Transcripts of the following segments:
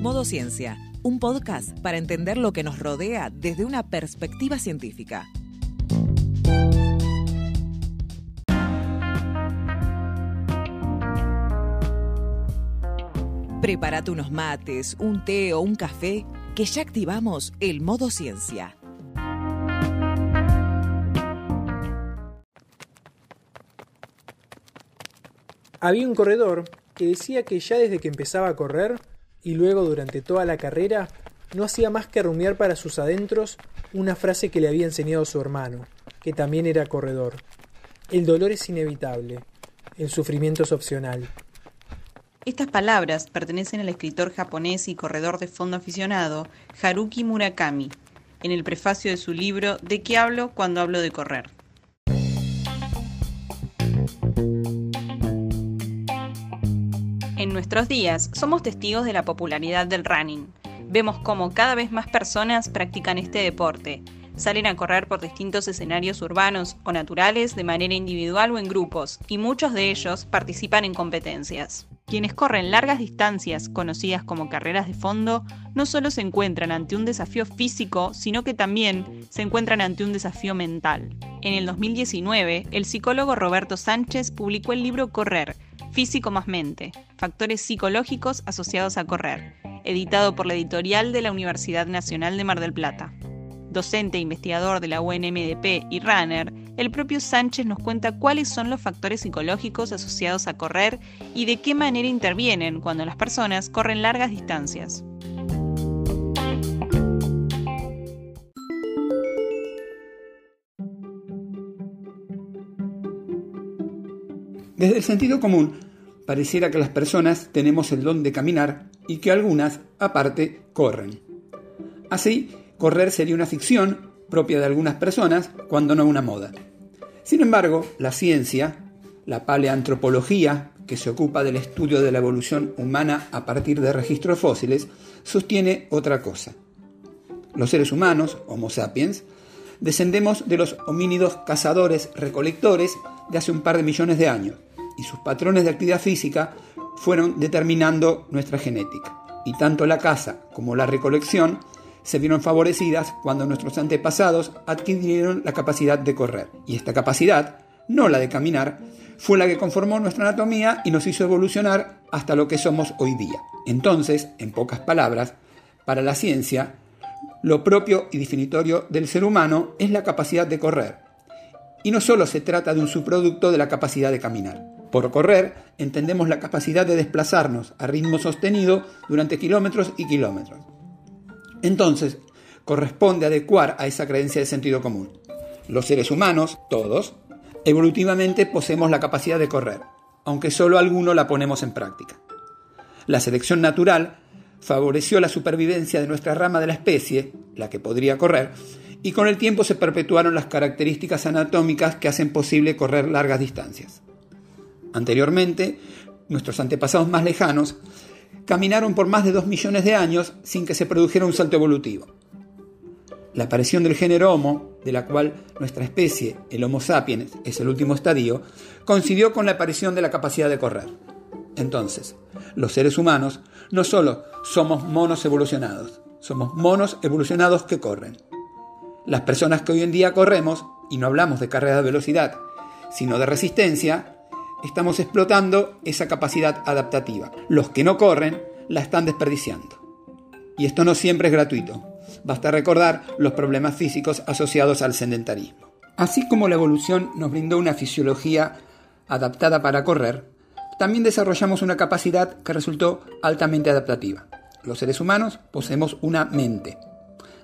Modo Ciencia, un podcast para entender lo que nos rodea desde una perspectiva científica. Prepárate unos mates, un té o un café, que ya activamos el modo ciencia. Había un corredor que decía que ya desde que empezaba a correr y luego durante toda la carrera no hacía más que rumiar para sus adentros una frase que le había enseñado su hermano, que también era corredor. El dolor es inevitable, el sufrimiento es opcional. Estas palabras pertenecen al escritor japonés y corredor de fondo aficionado Haruki Murakami, en el prefacio de su libro ¿De qué hablo cuando hablo de correr? En nuestros días somos testigos de la popularidad del running. Vemos cómo cada vez más personas practican este deporte. Salen a correr por distintos escenarios urbanos o naturales de manera individual o en grupos, y muchos de ellos participan en competencias. Quienes corren largas distancias, conocidas como carreras de fondo, no solo se encuentran ante un desafío físico, sino que también se encuentran ante un desafío mental. En el 2019, el psicólogo Roberto Sánchez publicó el libro Correr, Físico más Mente, Factores Psicológicos asociados a correr, editado por la editorial de la Universidad Nacional de Mar del Plata. Docente e investigador de la UNMDP y runner, el propio Sánchez nos cuenta cuáles son los factores psicológicos asociados a correr y de qué manera intervienen cuando las personas corren largas distancias. Desde el sentido común, pareciera que las personas tenemos el don de caminar y que algunas, aparte, corren. Así, correr sería una ficción propia de algunas personas, cuando no una moda. Sin embargo, la ciencia, la paleantropología, que se ocupa del estudio de la evolución humana a partir de registros fósiles, sostiene otra cosa. Los seres humanos, Homo sapiens, descendemos de los homínidos cazadores-recolectores de hace un par de millones de años, y sus patrones de actividad física fueron determinando nuestra genética. Y tanto la caza como la recolección se vieron favorecidas cuando nuestros antepasados adquirieron la capacidad de correr. Y esta capacidad, no la de caminar, fue la que conformó nuestra anatomía y nos hizo evolucionar hasta lo que somos hoy día. Entonces, en pocas palabras, para la ciencia, lo propio y definitorio del ser humano es la capacidad de correr. Y no solo se trata de un subproducto de la capacidad de caminar. Por correr entendemos la capacidad de desplazarnos a ritmo sostenido durante kilómetros y kilómetros. Entonces, corresponde adecuar a esa creencia de sentido común. Los seres humanos, todos, evolutivamente poseemos la capacidad de correr, aunque solo algunos la ponemos en práctica. La selección natural favoreció la supervivencia de nuestra rama de la especie, la que podría correr, y con el tiempo se perpetuaron las características anatómicas que hacen posible correr largas distancias. Anteriormente, nuestros antepasados más lejanos caminaron por más de dos millones de años sin que se produjera un salto evolutivo. La aparición del género Homo, de la cual nuestra especie, el Homo sapiens, es el último estadio, coincidió con la aparición de la capacidad de correr. Entonces, los seres humanos no solo somos monos evolucionados, somos monos evolucionados que corren. Las personas que hoy en día corremos, y no hablamos de carrera de velocidad, sino de resistencia, estamos explotando esa capacidad adaptativa. Los que no corren la están desperdiciando. Y esto no siempre es gratuito. Basta recordar los problemas físicos asociados al sedentarismo. Así como la evolución nos brindó una fisiología adaptada para correr, también desarrollamos una capacidad que resultó altamente adaptativa. Los seres humanos poseemos una mente.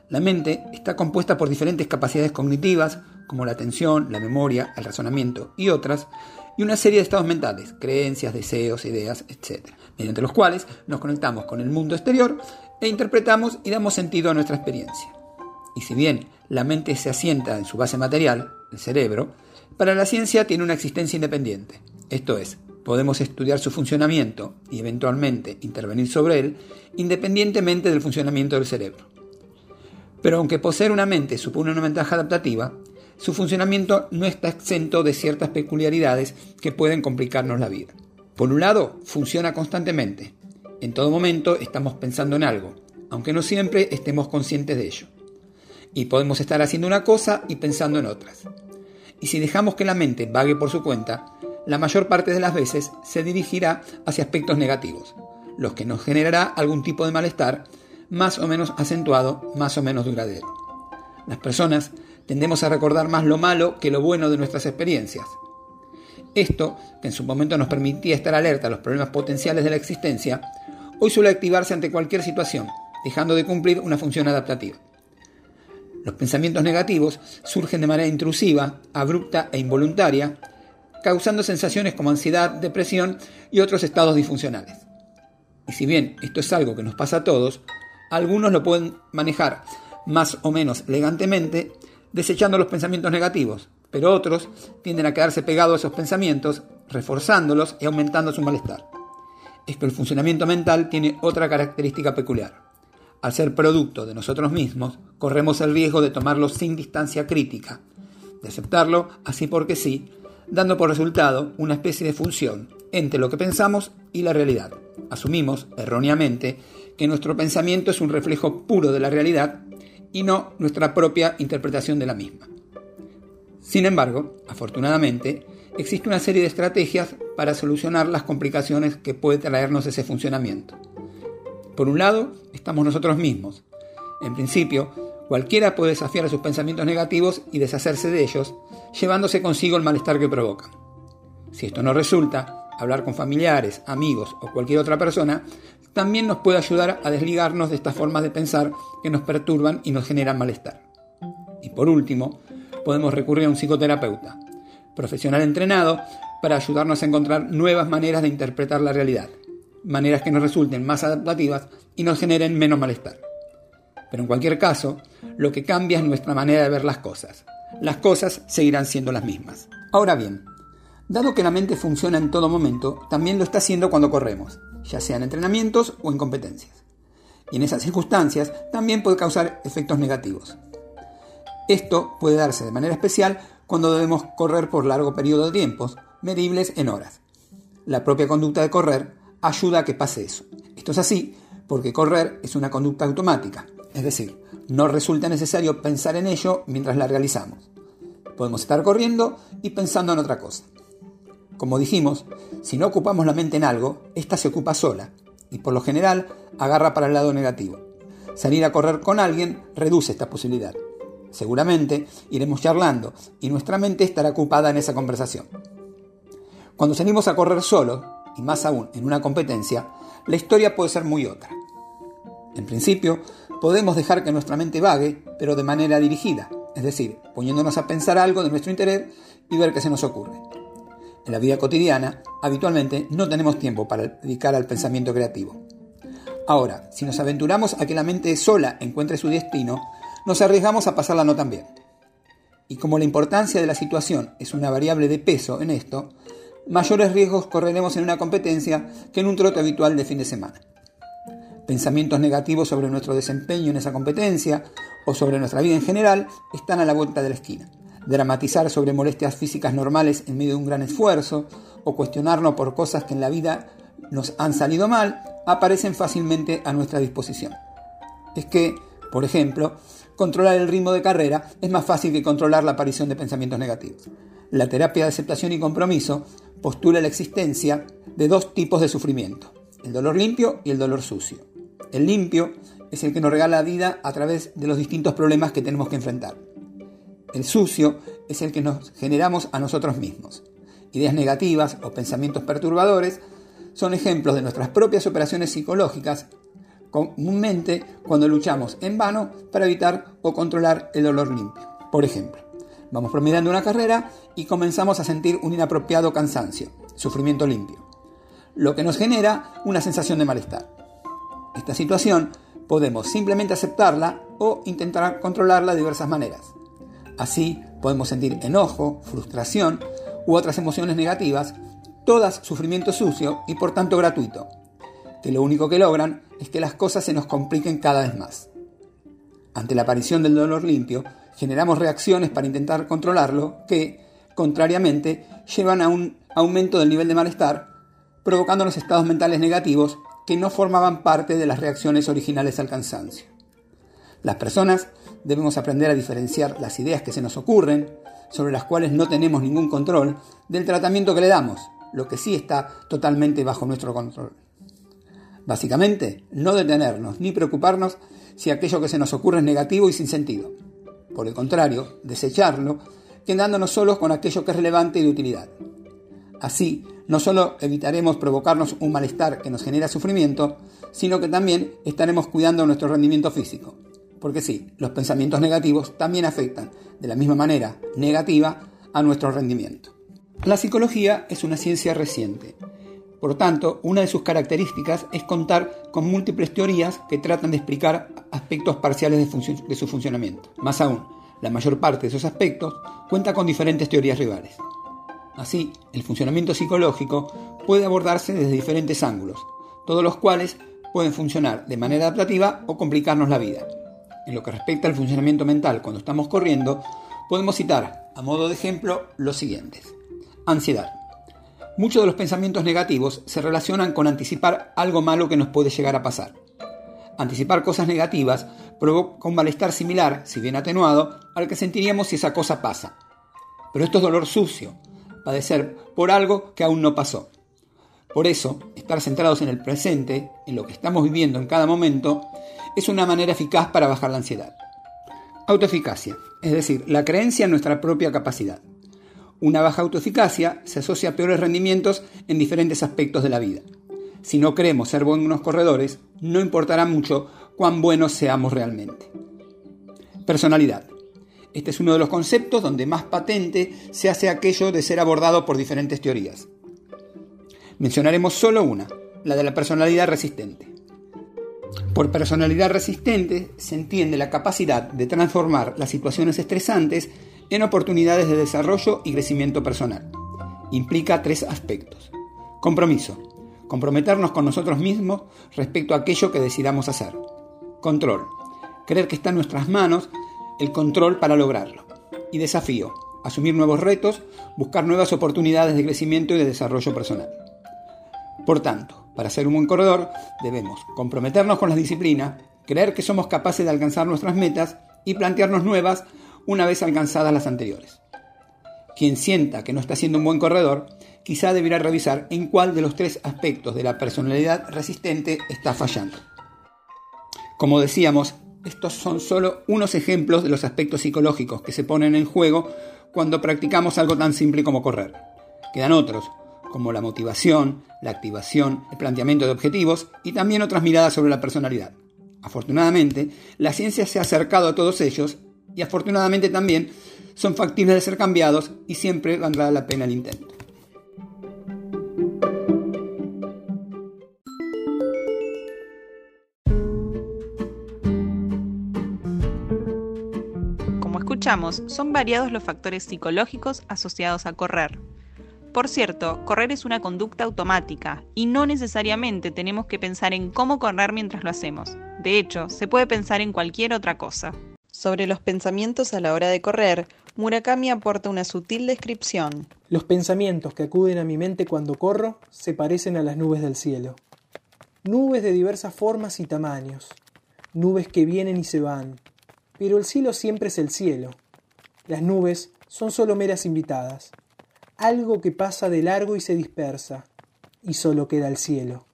La mente está compuesta por diferentes capacidades cognitivas, como la atención, la memoria, el razonamiento y otras, y una serie de estados mentales, creencias, deseos, ideas, etc., mediante los cuales nos conectamos con el mundo exterior e interpretamos y damos sentido a nuestra experiencia. Y si bien la mente se asienta en su base material, el cerebro, para la ciencia tiene una existencia independiente. Esto es, podemos estudiar su funcionamiento y eventualmente intervenir sobre él independientemente del funcionamiento del cerebro. Pero aunque poseer una mente supone una ventaja adaptativa, su funcionamiento no está exento de ciertas peculiaridades que pueden complicarnos la vida. Por un lado, funciona constantemente, En todo momento estamos pensando en algo, aunque no siempre estemos conscientes de ello. Y podemos estar haciendo una cosa y pensando en otras. Y si dejamos que la mente vague por su cuenta, la mayor parte de las veces se dirigirá hacia aspectos negativos, los que nos generará algún tipo de malestar más o menos acentuado, más o menos duradero. Las personas tendemos a recordar más lo malo que lo bueno de nuestras experiencias. Esto, que en su momento nos permitía estar alerta a los problemas potenciales de la existencia, hoy suele activarse ante cualquier situación, dejando de cumplir una función adaptativa. Los pensamientos negativos surgen de manera intrusiva, abrupta e involuntaria, causando sensaciones como ansiedad, depresión y otros estados disfuncionales. Y si bien esto es algo que nos pasa a todos, algunos lo pueden manejar más o menos elegantemente, desechando los pensamientos negativos, pero otros tienden a quedarse pegados a esos pensamientos, reforzándolos y aumentando su malestar. Es que el funcionamiento mental tiene otra característica peculiar. Al ser producto de nosotros mismos, corremos el riesgo de tomarlo sin distancia crítica, de aceptarlo así porque sí, dando por resultado una especie de función entre lo que pensamos y la realidad. Asumimos, erróneamente, que nuestro pensamiento es un reflejo puro de la realidad y no nuestra propia interpretación de la misma. Sin embargo, afortunadamente, existe una serie de estrategias para solucionar las complicaciones que puede traernos ese funcionamiento. Por un lado, estamos nosotros mismos. En principio, cualquiera puede desafiar a sus pensamientos negativos y deshacerse de ellos, llevándose consigo el malestar que provocan. Si esto no resulta, hablar con familiares, amigos o cualquier otra persona también nos puede ayudar a desligarnos de estas formas de pensar que nos perturban y nos generan malestar. Y por último, podemos recurrir a un psicoterapeuta, profesional entrenado para ayudarnos a encontrar nuevas maneras de interpretar la realidad, maneras que nos resulten más adaptativas y nos generen menos malestar. Pero en cualquier caso, lo que cambia es nuestra manera de ver las cosas. Las cosas seguirán siendo las mismas. Ahora bien, dado que la mente funciona en todo momento, también lo está haciendo cuando corremos ya sean entrenamientos o en competencias. Y en esas circunstancias también puede causar efectos negativos. Esto puede darse de manera especial cuando debemos correr por largo periodo de tiempos, medibles en horas. La propia conducta de correr ayuda a que pase eso. Esto es así porque correr es una conducta automática, es decir, no resulta necesario pensar en ello mientras la realizamos. Podemos estar corriendo y pensando en otra cosa. Como dijimos, si no ocupamos la mente en algo, ésta se ocupa sola y por lo general agarra para el lado negativo. Salir a correr con alguien reduce esta posibilidad. Seguramente iremos charlando y nuestra mente estará ocupada en esa conversación. Cuando salimos a correr solo, y más aún en una competencia, la historia puede ser muy otra. En principio, podemos dejar que nuestra mente vague, pero de manera dirigida, es decir, poniéndonos a pensar algo de nuestro interés y ver qué se nos ocurre. En la vida cotidiana, habitualmente no tenemos tiempo para dedicar al pensamiento creativo. Ahora, si nos aventuramos a que la mente sola encuentre su destino, nos arriesgamos a pasarla no tan bien. Y como la importancia de la situación es una variable de peso en esto, mayores riesgos correremos en una competencia que en un trote habitual de fin de semana. Pensamientos negativos sobre nuestro desempeño en esa competencia o sobre nuestra vida en general están a la vuelta de la esquina dramatizar sobre molestias físicas normales en medio de un gran esfuerzo, o cuestionarnos por cosas que en la vida nos han salido mal, aparecen fácilmente a nuestra disposición. Es que, por ejemplo, controlar el ritmo de carrera es más fácil que controlar la aparición de pensamientos negativos. La terapia de aceptación y compromiso postula la existencia de dos tipos de sufrimiento, el dolor limpio y el dolor sucio. El limpio es el que nos regala la vida a través de los distintos problemas que tenemos que enfrentar. El sucio es el que nos generamos a nosotros mismos. Ideas negativas o pensamientos perturbadores son ejemplos de nuestras propias operaciones psicológicas, comúnmente cuando luchamos en vano para evitar o controlar el dolor limpio. Por ejemplo, vamos promediando una carrera y comenzamos a sentir un inapropiado cansancio, sufrimiento limpio, lo que nos genera una sensación de malestar. Esta situación podemos simplemente aceptarla o intentar controlarla de diversas maneras. Así podemos sentir enojo, frustración u otras emociones negativas, todas sufrimiento sucio y por tanto gratuito, que lo único que logran es que las cosas se nos compliquen cada vez más. Ante la aparición del dolor limpio, generamos reacciones para intentar controlarlo que, contrariamente, llevan a un aumento del nivel de malestar, provocando los estados mentales negativos que no formaban parte de las reacciones originales al cansancio. Las personas debemos aprender a diferenciar las ideas que se nos ocurren, sobre las cuales no tenemos ningún control, del tratamiento que le damos, lo que sí está totalmente bajo nuestro control. Básicamente, no detenernos ni preocuparnos si aquello que se nos ocurre es negativo y sin sentido. Por el contrario, desecharlo, quedándonos solos con aquello que es relevante y de utilidad. Así, no solo evitaremos provocarnos un malestar que nos genera sufrimiento, sino que también estaremos cuidando nuestro rendimiento físico. Porque sí, los pensamientos negativos también afectan, de la misma manera negativa, a nuestro rendimiento. La psicología es una ciencia reciente. Por tanto, una de sus características es contar con múltiples teorías que tratan de explicar aspectos parciales de, de su funcionamiento. Más aún, la mayor parte de esos aspectos cuenta con diferentes teorías rivales. Así, el funcionamiento psicológico puede abordarse desde diferentes ángulos, todos los cuales pueden funcionar de manera adaptativa o complicarnos la vida. En lo que respecta al funcionamiento mental cuando estamos corriendo, podemos citar, a modo de ejemplo, los siguientes. Ansiedad. Muchos de los pensamientos negativos se relacionan con anticipar algo malo que nos puede llegar a pasar. Anticipar cosas negativas provoca un malestar similar, si bien atenuado, al que sentiríamos si esa cosa pasa. Pero esto es dolor sucio, padecer por algo que aún no pasó. Por eso, estar centrados en el presente, en lo que estamos viviendo en cada momento, es una manera eficaz para bajar la ansiedad. Autoeficacia, es decir, la creencia en nuestra propia capacidad. Una baja autoeficacia se asocia a peores rendimientos en diferentes aspectos de la vida. Si no creemos ser buenos corredores, no importará mucho cuán buenos seamos realmente. Personalidad. Este es uno de los conceptos donde más patente se hace aquello de ser abordado por diferentes teorías. Mencionaremos solo una, la de la personalidad resistente. Por personalidad resistente se entiende la capacidad de transformar las situaciones estresantes en oportunidades de desarrollo y crecimiento personal. Implica tres aspectos. Compromiso. Comprometernos con nosotros mismos respecto a aquello que decidamos hacer. Control. Creer que está en nuestras manos el control para lograrlo. Y desafío, asumir nuevos retos, buscar nuevas oportunidades de crecimiento y de desarrollo personal. Por tanto, para ser un buen corredor debemos comprometernos con las disciplinas, creer que somos capaces de alcanzar nuestras metas y plantearnos nuevas una vez alcanzadas las anteriores. Quien sienta que no está siendo un buen corredor, quizá deberá revisar en cuál de los tres aspectos de la personalidad resistente está fallando. Como decíamos, estos son solo unos ejemplos de los aspectos psicológicos que se ponen en juego cuando practicamos algo tan simple como correr. Quedan otros, como la motivación, la activación, el planteamiento de objetivos y también otras miradas sobre la personalidad. Afortunadamente, la ciencia se ha acercado a todos ellos y afortunadamente también son factibles de ser cambiados y siempre valdrá la pena el intento. son variados los factores psicológicos asociados a correr. Por cierto, correr es una conducta automática y no necesariamente tenemos que pensar en cómo correr mientras lo hacemos. De hecho, se puede pensar en cualquier otra cosa. Sobre los pensamientos a la hora de correr, Murakami aporta una sutil descripción. Los pensamientos que acuden a mi mente cuando corro se parecen a las nubes del cielo. Nubes de diversas formas y tamaños. Nubes que vienen y se van, pero el cielo siempre es el cielo. Las nubes son solo meras invitadas, algo que pasa de largo y se dispersa, y solo queda el cielo.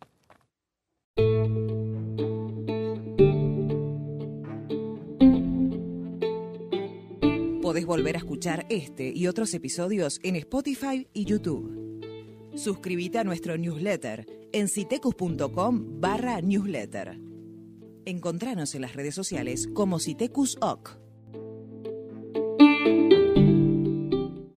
Podés volver a escuchar este y otros episodios en Spotify y YouTube. Suscríbete a nuestro newsletter en citecus.com barra newsletter. Encontranos en las redes sociales como Citecus OC.